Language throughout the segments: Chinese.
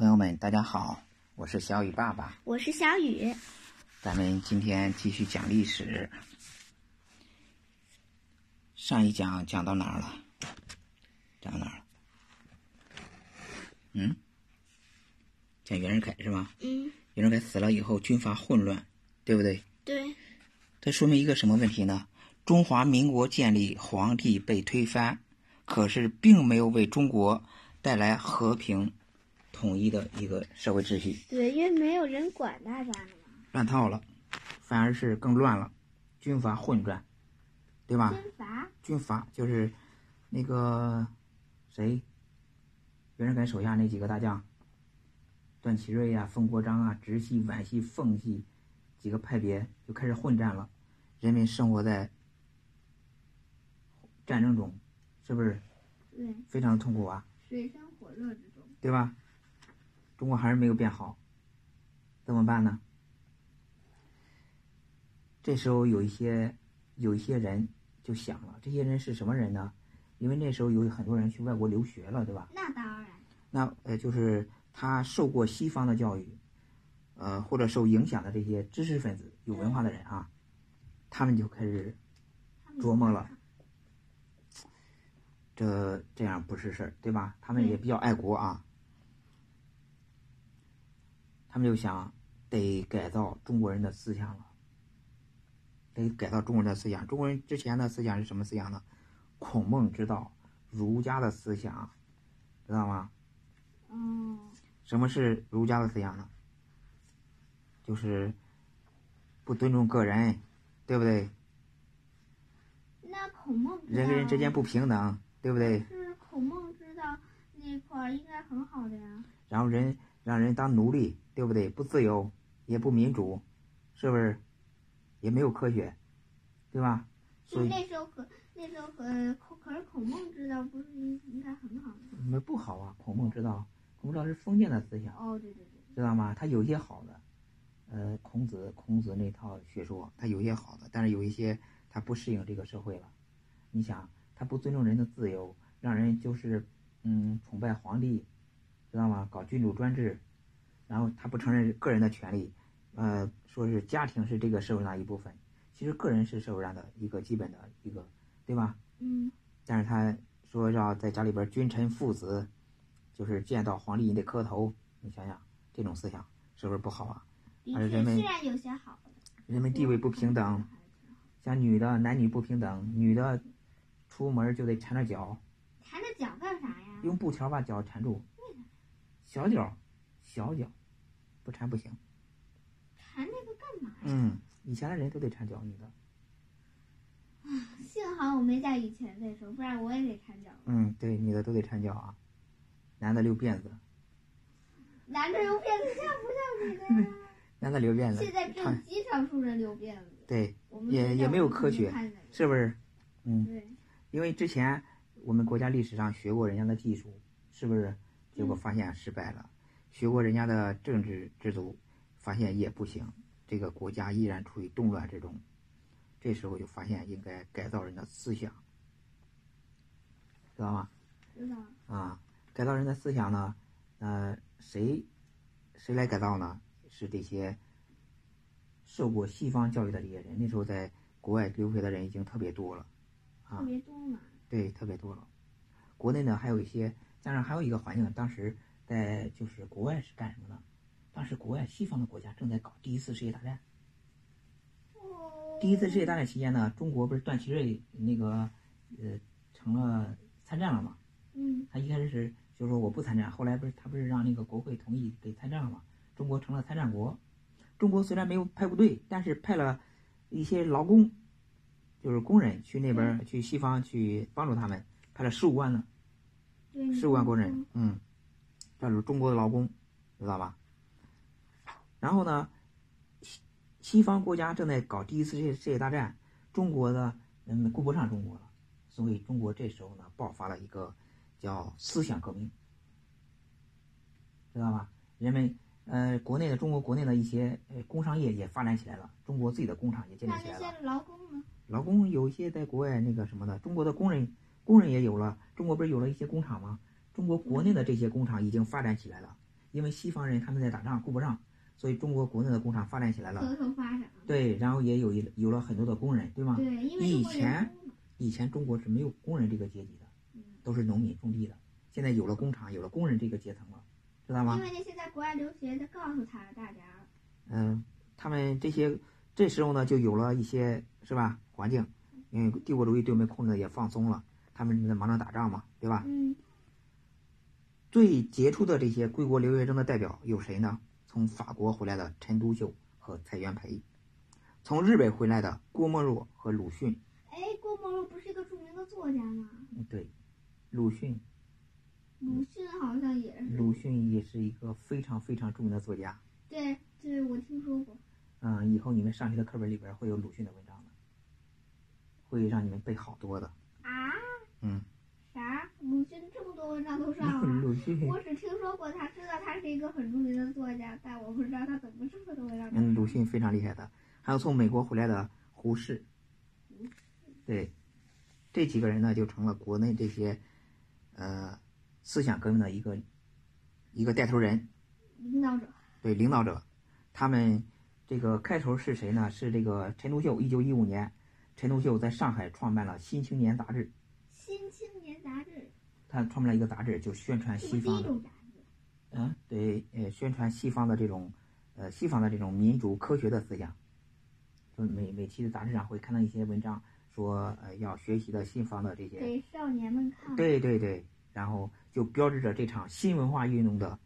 朋友们，大家好，我是小雨爸爸。我是小雨。咱们今天继续讲历史。上一讲讲到哪儿了？讲到哪儿了？嗯？讲袁世凯是吧？嗯，袁世凯死了以后，军阀混乱，对不对？对。这说明一个什么问题呢？中华民国建立，皇帝被推翻，可是并没有为中国带来和平、统一的一个社会秩序。对，因为没有人管大家呢。乱套了，反而是更乱了，军阀混战，对吧？军阀。军阀就是那个谁，袁世凯手下那几个大将，段祺瑞呀、冯国璋啊、直系、皖系、奉系几个派别就开始混战了，人民生活在战争中，是不是？对。非常痛苦啊。水深火热之中。对吧？中国还是没有变好，怎么办呢？这时候有一些有一些人就想了，这些人是什么人呢？因为那时候有很多人去外国留学了，对吧？那当然。那呃，就是他受过西方的教育，呃，或者受影响的这些知识分子、有文化的人啊，他们就开始琢磨了，这这样不是事儿，对吧？他们也比较爱国啊，他们就想得改造中国人的思想了。得改造中国人的思想。中国人之前的思想是什么思想呢？孔孟之道，儒家的思想，知道吗？嗯。什么是儒家的思想呢？就是不尊重个人，对不对？那孔孟人跟人之间不平等，对不对？是孔孟之道那块儿应该很好的呀。然后人让人当奴隶，对不对？不自由，也不民主，是不是？也没有科学，对吧？所以那时候可那时候可可是孔孟之道不是应应该很好的？没不好啊，孔孟之道，孔孟之道是封建的思想。哦，对对对。知道吗？他有些好的，呃，孔子孔子那套学说，他有些好的，但是有一些他不适应这个社会了。你想，他不尊重人的自由，让人就是嗯崇拜皇帝，知道吗？搞君主专制，然后他不承认个人的权利。呃，说是家庭是这个社会上一部分，其实个人是社会上的一个基本的一个，对吧？嗯。但是他说要在家里边君臣父子，就是见到皇帝你得磕头，你想想这种思想是不是不好啊？而人们虽然有些好的，人们地位不平等，像女的男女不平等，女的出门就得缠着脚。缠着脚干啥呀？用布条把脚缠住。小脚，小脚，不缠不行。缠那个干嘛呀？嗯，以前的人都得缠脚，女的。啊，幸好我没在以前那时候，不然我也得缠脚。嗯，对，女的都得缠脚啊，男的留辫子。男的留辫子像不像女的 呀？男的留辫子。现在正极少数人留辫子。对，也也没有科学，是不是？嗯。对。因为之前我们国家历史上学过人家的技术，是不是？结果发现失败了。学过人家的政治制度。发现也不行，这个国家依然处于动乱之中。这时候就发现应该改造人的思想，知道吗？知道。啊，改造人的思想呢？呃，谁谁来改造呢？是这些受过西方教育的这些人。那时候在国外留学的人已经特别多了，啊，特别多嘛。对，特别多了。国内呢还有一些，加上还有一个环境，当时在就是国外是干什么呢？当时国外西方的国家正在搞第一次世界大战。第一次世界大战期间呢，中国不是段祺瑞那个呃成了参战了吗？嗯。他一开始是就是说我不参战，后来不是他不是让那个国会同意给参战了吗？中国成了参战国。中国虽然没有派部队，但是派了一些劳工，就是工人去那边去西方去帮助他们，派了十五万呢。十五万工人，嗯，这是中国的劳工，知道吧？然后呢，西西方国家正在搞第一次世界世界大战，中国的人们顾不上中国了，所以中国这时候呢爆发了一个叫思想革命，知道吧？人们呃，国内的中国国内的一些呃工商业也发展起来了，中国自己的工厂也建立起来了。那些劳工呢？劳工有一些在国外那个什么的，中国的工人工人也有了，中国不是有了一些工厂吗？中国国内的这些工厂已经发展起来了。因为西方人他们在打仗顾不上，所以中国国内的工厂发展起来了。对，然后也有一有了很多的工人，对吗？对，因为以前以前中国是没有工人这个阶级的，嗯都是农民种地的。现在有了工厂，有了工人这个阶层了，知道吗因？为那些在国外留学的告诉他大家，嗯，他们这些这时候呢，就有了一些是吧环境，因为帝国主义对我们控制的也放松了，他们在忙着打仗嘛，对吧？嗯，最杰出的这些归国留学生的代表有谁呢？从法国回来的陈独秀和蔡元培，从日本回来的郭沫若和鲁迅。哎，郭沫若不是一个著名的作家吗？嗯，对，鲁迅，鲁迅好像也是。鲁迅也是一个非常非常著名的作家。对，对，我听说过。嗯，以后你们上学的课本里边会有鲁迅的文章的，会让你们背好多的。啊？嗯，啥？鲁迅这么多文章都上了？我只听说过他，知道他是一个很著名的作家，但我不知道他怎么这么多文章。嗯，鲁迅非常厉害的。还有从美国回来的胡适，对，这几个人呢就成了国内这些呃思想革命的一个一个带头人，领导者。对领导者。他们这个开头是谁呢？是这个陈独秀。一九一五年，陈独秀在上海创办了《新青年》杂志，《新青他创办了一个杂志，就宣传西方的？嗯，对，呃，宣传西方的这种呃西方的这种民主科学的思想。就每每期的杂志上会看到一些文章，说呃要学习的西方的这些，给少年们看。。对对对，然后就标志着这场新文化运动的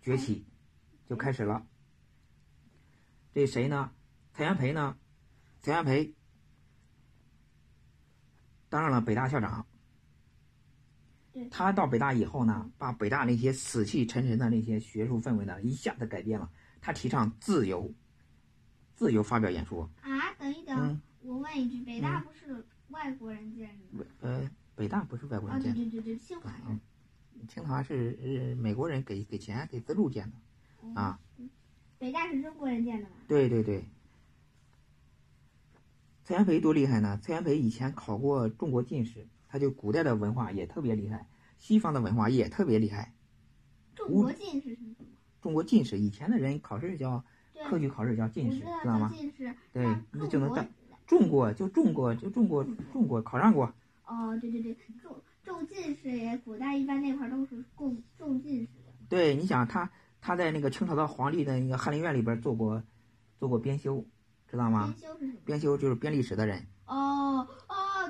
崛起就开始了。这谁呢？蔡元培呢？蔡元培当上了北大校长对。他到北大以后呢，把北大那些死气沉沉的那些学术氛围呢，一下子改变了。他提倡自由，自由发表演说。啊，等一等，嗯我问一句，北大不是外国人建的吗？呃，北大不是外国啊，人建的，对对对对，清华嗯，清华是呃美国人给给钱给资助建的。嗯啊，北大是中国人建的嘛？对对对，蔡元培多厉害呢！蔡元培以前考过中国进士，他就古代的文化也特别厉害，西方的文化也特别厉害。中国进士是什么？中国进士以前的人考试叫，科举考试叫进士，知道吗叫？进士，对那就能当中过就中过就中过中国考上过，哦，对对对，中中进士也，古代一般那块儿都是供中进士的。对，你想他他在那个清朝的皇帝的那个翰林院里边做过做过编修，知道吗编？修是什么？编修就是编历史的人。哦哦，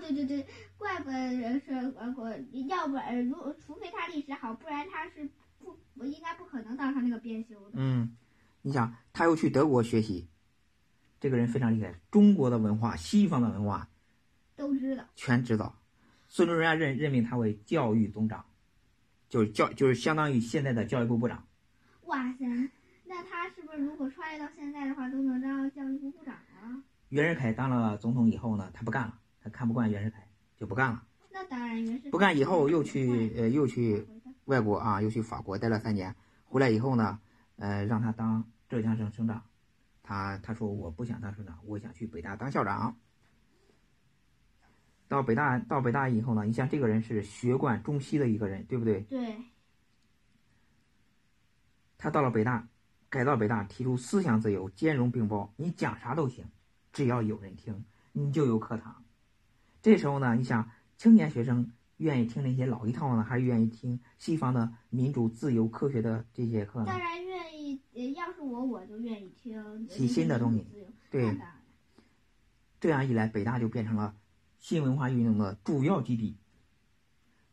对对对，怪不得是呃，我要不然如除非他历史好，不然他是不，我应该不可能当上那个编修的。嗯，你想他又去德国学习，这个人非常厉害，中国的文化、西方的文化都知道。全知道。孙中山任任命他为教育总长，就是教就是相当于现在的教育部部长。哇塞，那他是不是如果穿越到现在的话，都能当教育部部长啊？袁世凯当了总统以后呢，他不干了，他看不惯袁世凯，就不干了。那当然，袁世凯不干以后又去呃又去外国啊，又去法国待了三年，回来以后呢，呃，让他当浙江省省长。他他说我不想当省长，我想去北大当校长。到北大到北大以后呢，你像这个人是学贯中西的一个人，对不对？对，他到了北大，改造北大，提出思想自由、兼容并包，你讲啥都行，只要有人听，你就有课堂。这时候呢，你想青年学生愿意听那些老一套呢，还是愿意听西方的民主、自由、科学的这些课呢当？然愿意。呃要是我，我就愿意听新新的东西对这样一来，北大就变成了新文化运动的主要基地。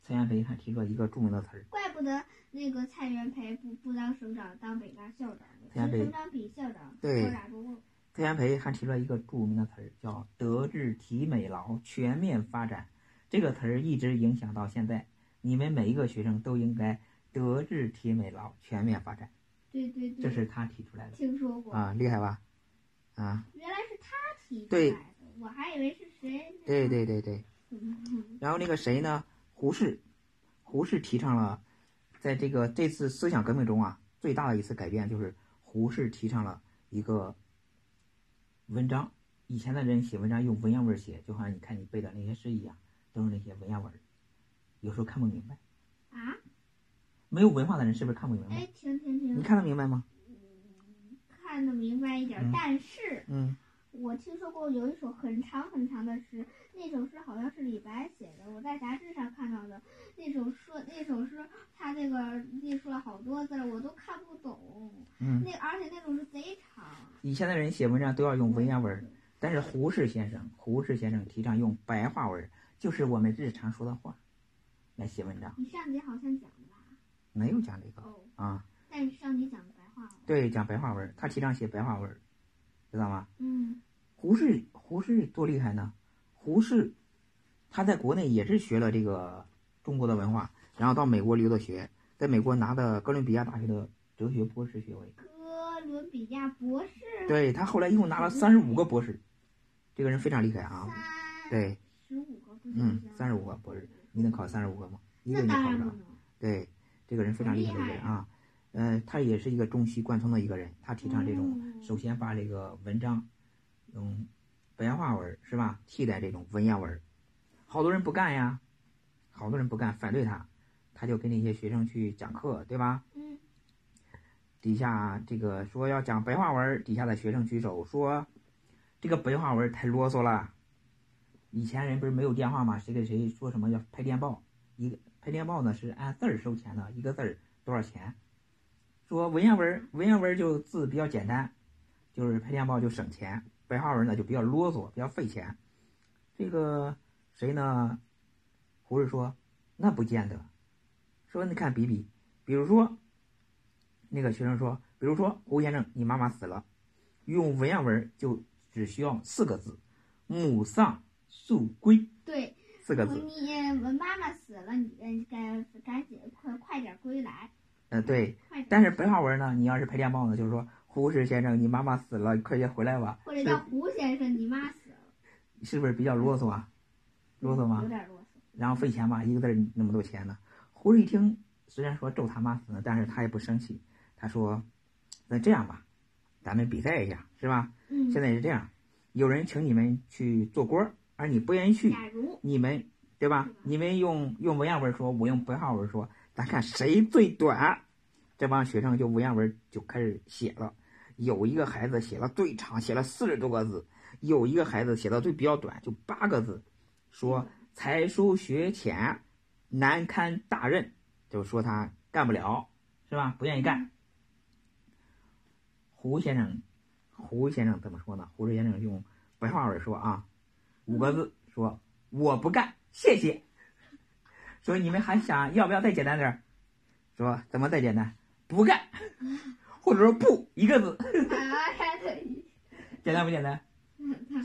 蔡元培还提出了一个著名的词儿，怪不得那个蔡元培不不当省长，当北大校长呢。蔡元培省长比校长对高大多了。蔡元培还提出了一个著名的词儿，叫“德智体美劳全面发展”。这个词儿一直影响到现在。你们每一个学生都应该德智体美劳全面发展，对对对，这是他提出来的听说过。啊，厉害吧？啊，原来是他提出对来的，我还以为是谁。对对对对。嗯。然后那个谁呢？胡适，胡适提倡了，在这个这次思想革命中啊，最大的一次改变就是胡适提倡了一个文章。以前的人写文章用文言文写，就好像你看你背的那些诗一样，都是那些文言文，有时候看不明白。啊，没有文化的人是不是看不明白？哎，停停停，你看得明白吗？看得明白一点，嗯但是嗯，我听说过有一首很长很长的诗，那首诗好像是李白写的，我在杂志上看到的。那首诗，那首诗，他那个列出了好多字儿，我都看不懂。嗯那而且那首以前的人写文章都要用文言文儿，但是胡适先生，胡适先生提倡用白话文儿，就是我们日常说的话来写文章，你上节好像讲了吧？没有讲这个哦，啊。但是上节讲白话文。对，讲白话文，他提倡写白话文，知道吗？嗯胡适，胡适多厉害呢？胡适，他在国内也是学了这个中国的文化，然后到美国留的学，在美国拿的哥伦比亚大学的哲学博士学位。哥伦比亚博士。对他后来一共拿了三十五个博士，这个人非常厉害啊。三对，十五个不嗯三十五个博士你能考三十五个吗？一个那你考不上。对，这个人非常厉害的人啊。呃，他也是一个中西贯通的一个人，他提倡这种，嗯首先把这个文章用白话文是吧，替代这种文言文。好多人不干呀，好多人不干，反对他，他就跟那些学生去讲课，对吧？嗯底下这个说要讲白话文，底下的学生举手说，这个白话文太啰嗦了。以前人不是没有电话吗？谁给谁说什么要拍电报，一个拍电报呢是按字儿收钱的，一个字儿多少钱？说文言文，文言文就字比较简单，就是拍电报就省钱，白话文呢就比较啰嗦，比较费钱。这个谁呢？胡适说，那不见得。说你看比比，比如说，那个学生说，比如说胡先生，你妈妈死了，用文言文儿就只需要四个字，母丧速归对，四个字。你我妈妈死了，你呃该赶紧快快点归来，嗯、对。但是白话文呢，你要是拍电报呢，就是说胡适先生，你妈妈死了，快些回来吧，或者叫胡先生，你妈死了，是不是比较啰嗦啊？啰嗦吗有？点啰嗦。然后费钱吧，一个字儿那么多钱呢。胡适一听，虽然说咒他妈死了，但是他也不生气。他说：“那这样吧，咱们比赛一下，是吧？嗯，现在是这样，有人请你们去做官儿，而你不愿意去，假如你们对吧？你们用用文言文说，我用白话文说，咱看谁最短。这帮学生就文言文就开始写了，有一个孩子写了最长，写了四十多个字；有一个孩子写的最比较短，就八个字，说才疏学浅，难堪大任，就说他干不了，是吧？不愿意干。胡先生，胡先生怎么说呢？胡适先生用白话文说啊，五个字说我不干，谢谢。说你们还想要不要再简单点儿？说怎么再简单？不干，或者说不一个字，简单不简单？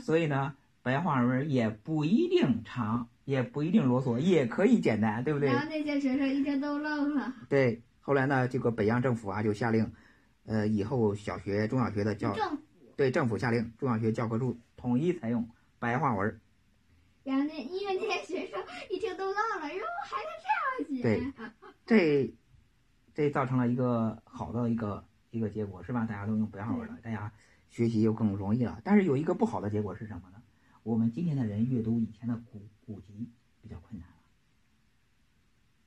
所以呢，白话文也不一定长，也不一定啰嗦，也可以简单，对不对？然后那些学生一听都愣了，对。后来呢，这个北洋政府啊就下令，呃，以后小学、中小学的教政府，对政府下令，中小学教科书统一采用白话文。然后那因为那些学生一听都愣了，哟，还能这样写？对这这造成了一个好的一个一个结果，是吧？大家都用白话文了，大家学习又更容易了。但是有一个不好的结果是什么呢？我们今天的人阅读以前的古古籍比较困难了，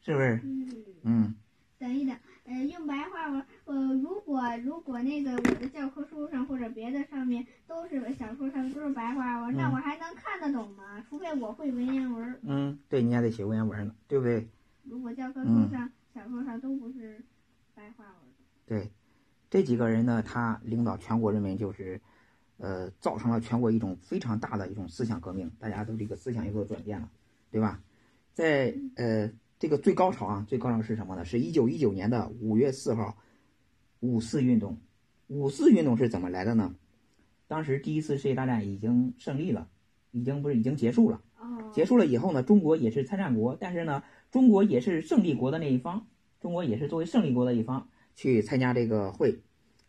是不是？嗯。嗯，等一等，呃，用白话文，呃，如果如果那个我的教科书上或者别的上面都是小说上都是白话文，那嗯我还能看得懂吗？除非我会文言文。嗯，对，你还得写文言文呢，对不对？如果教科嗯书上、小说上都不是白话文，对，这几个人呢，他领导全国人民，就是，呃，造成了全国一种非常大的一种思想革命，大家都这个思想有所转变了，对吧？在呃这个最高潮啊，最高潮是什么呢？是一九一九年的五月四号，五四运动。五四运动是怎么来的呢？当时第一次世界大战已经胜利了，已经不是已经结束了。哦，结束了以后呢，中国也是参战国，但是呢，中国也是胜利国的那一方，中国也是作为胜利国的一方去参加这个会，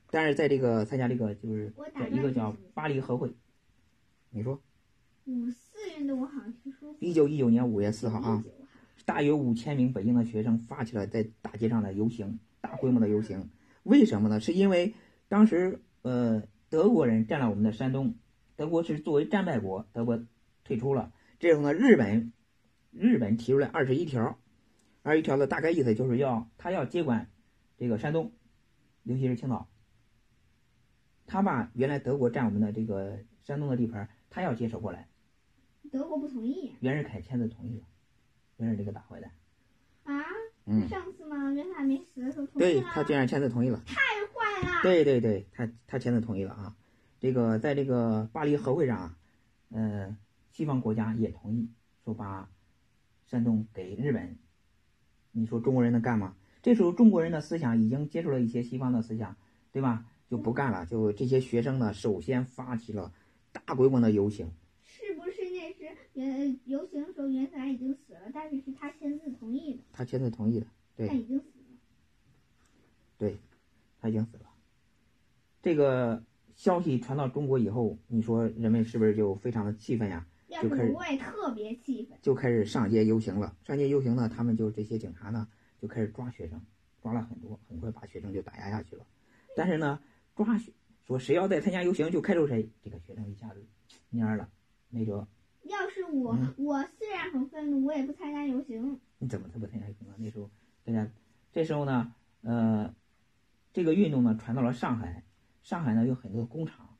但是在这个参加这个就是一个叫巴黎和会，你说五四运动我好像听说过。一九一九年五月四号啊，19号大约五千名北京的学生发起了在大街上的游行，大规模的游行。为什么呢？是因为当时呃德国人占了我们的山东，德国是作为战败国，德国退出了。这时候呢，日本日本提出来二十一条，二十一条的大概意思就是要他要接管这个山东，尤其是青岛。他把原来德国占我们的这个山东的地盘，他要接手过来。德国不同意袁世凯签字同意了，袁世这个大坏蛋。啊？嗯，上次嘛？袁世凯没死的时候同意了。对他竟然签字同意了。太坏了。对对对，他他签字同意了啊。这个在这个巴黎和会上啊，呃，西方国家也同意说把山东给日本。你说中国人能干吗？这时候中国人的思想已经接受了一些西方的思想，对吧？就不干了。就这些学生呢，首先发起了大规模的游行。游行的时候袁世凯已经死了，但是是他签字同意的？他签字同意的，对。他已经死了。对，他已经死了。这个消息传到中国以后，你说人们是不是就非常的气愤呀？要是国外特别气愤。就开始上街游行了。上街游行呢，他们就这些警察呢，就开始抓学生，抓了很多，很快把学生就打压下去了。但是呢，抓学说谁要再参加游行就开除谁，这个学生一下子蔫了，没辙。要是我，我虽然很愤怒，我也不参加游行。你怎么才不参加游行啊？那时候大家，这时候呢，呃，这个运动呢传到了上海，上海呢有很多工厂，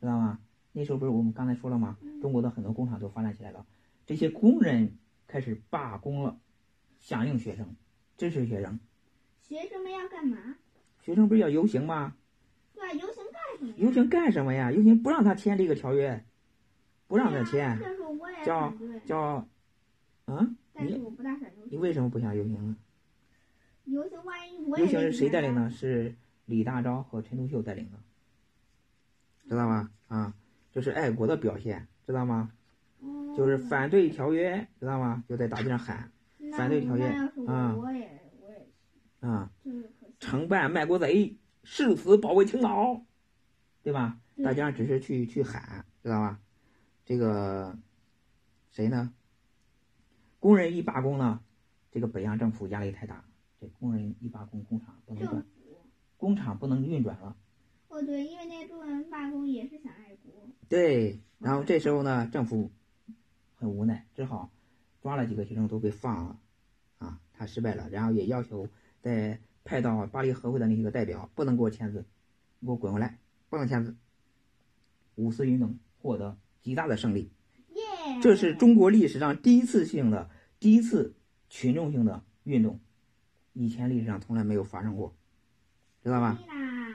知道吗？那时候不是我们刚才说了吗？中国的很多工厂都发展起来了，这些工人开始罢工了，响应学生，支持学生。学生们要干嘛？学生不是要游行吗？对啊，游行干什么？游行干什么呀？游行不让他签这个条约，不让他签，叫叫，嗯？但是我不大想游行。你为什么不想游行呢？游行万一游行是谁带领的？是李大钊和陈独秀带领的，知道吗？啊。这是爱国的表现，知道吗？就是反对条约，知道吗？就在大街上喊反对条约啊！啊！承办卖国贼，誓死保卫青岛，对吧？大家只是去去喊，知道吧？这个谁呢？工人一罢工呢，这个北洋政府压力太大，这工人一罢工，工厂不能转，工厂不能运转了。哦，对，因为那中国人罢工也是想爱国。对，然后这时候呢，政府很无奈，只好抓了几个学生都给放了，啊，他失败了，然后也要求在派到巴黎和会的那些个代表不能给我签字，给我滚回来，不能签字。五四运动获得极大的胜利，这是中国历史上第一次性的第一次群众性的运动，以前历史上从来没有发生过，知道吧？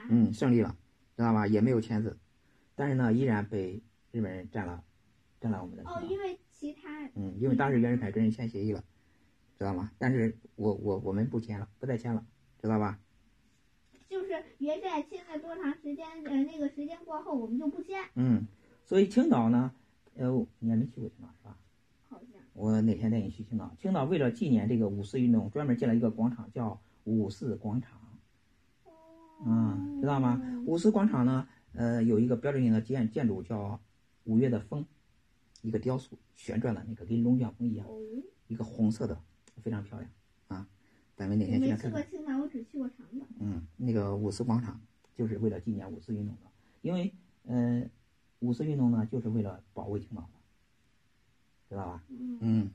嗯，胜利了，知道吧？也没有签字。但是呢，依然被日本人占了，占了我们的。哦，因为其他。嗯，因为当时袁世凯跟人签协议了，知道吗？但是我我我们不签了，不再签了，知道吧？就是袁世凯签了多长时间？呃，那个时间过后，我们就不签。嗯，所以青岛呢，呃，你还没去过青岛是吧？好像。我哪天带你去青岛？青岛为了纪念这个五四运动，专门建了一个广场，叫五四广场。哦。嗯，知道吗？五四广场呢？呃，有一个标志性的建建筑叫五月的风，一个雕塑旋转的那个跟龙卷风一样，一个红色的，非常漂亮啊！咱们哪天去看看。没去过青岛，我只去过长岛。嗯，那个五四广场就是为了纪念五四运动的，因为嗯，五四运动呢就是为了保卫青岛的，知道吧？嗯。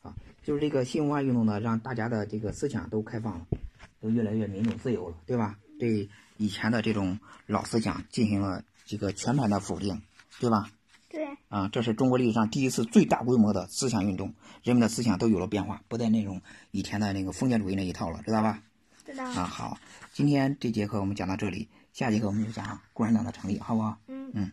好，就是这个新文化运动呢，让大家的这个思想都开放了，都越来越民主自由了，对吧？对。以前的这种老思想进行了这个全盘的否定，对吧？对。啊，这是中国历史上第一次最大规模的思想运动，人们的思想都有了变化，不再那种以前的那个封建主义那一套了，知道吧？知道。啊，好，今天这节课我们讲到这里，下节课我们就讲共产党的成立，好不好？嗯。嗯。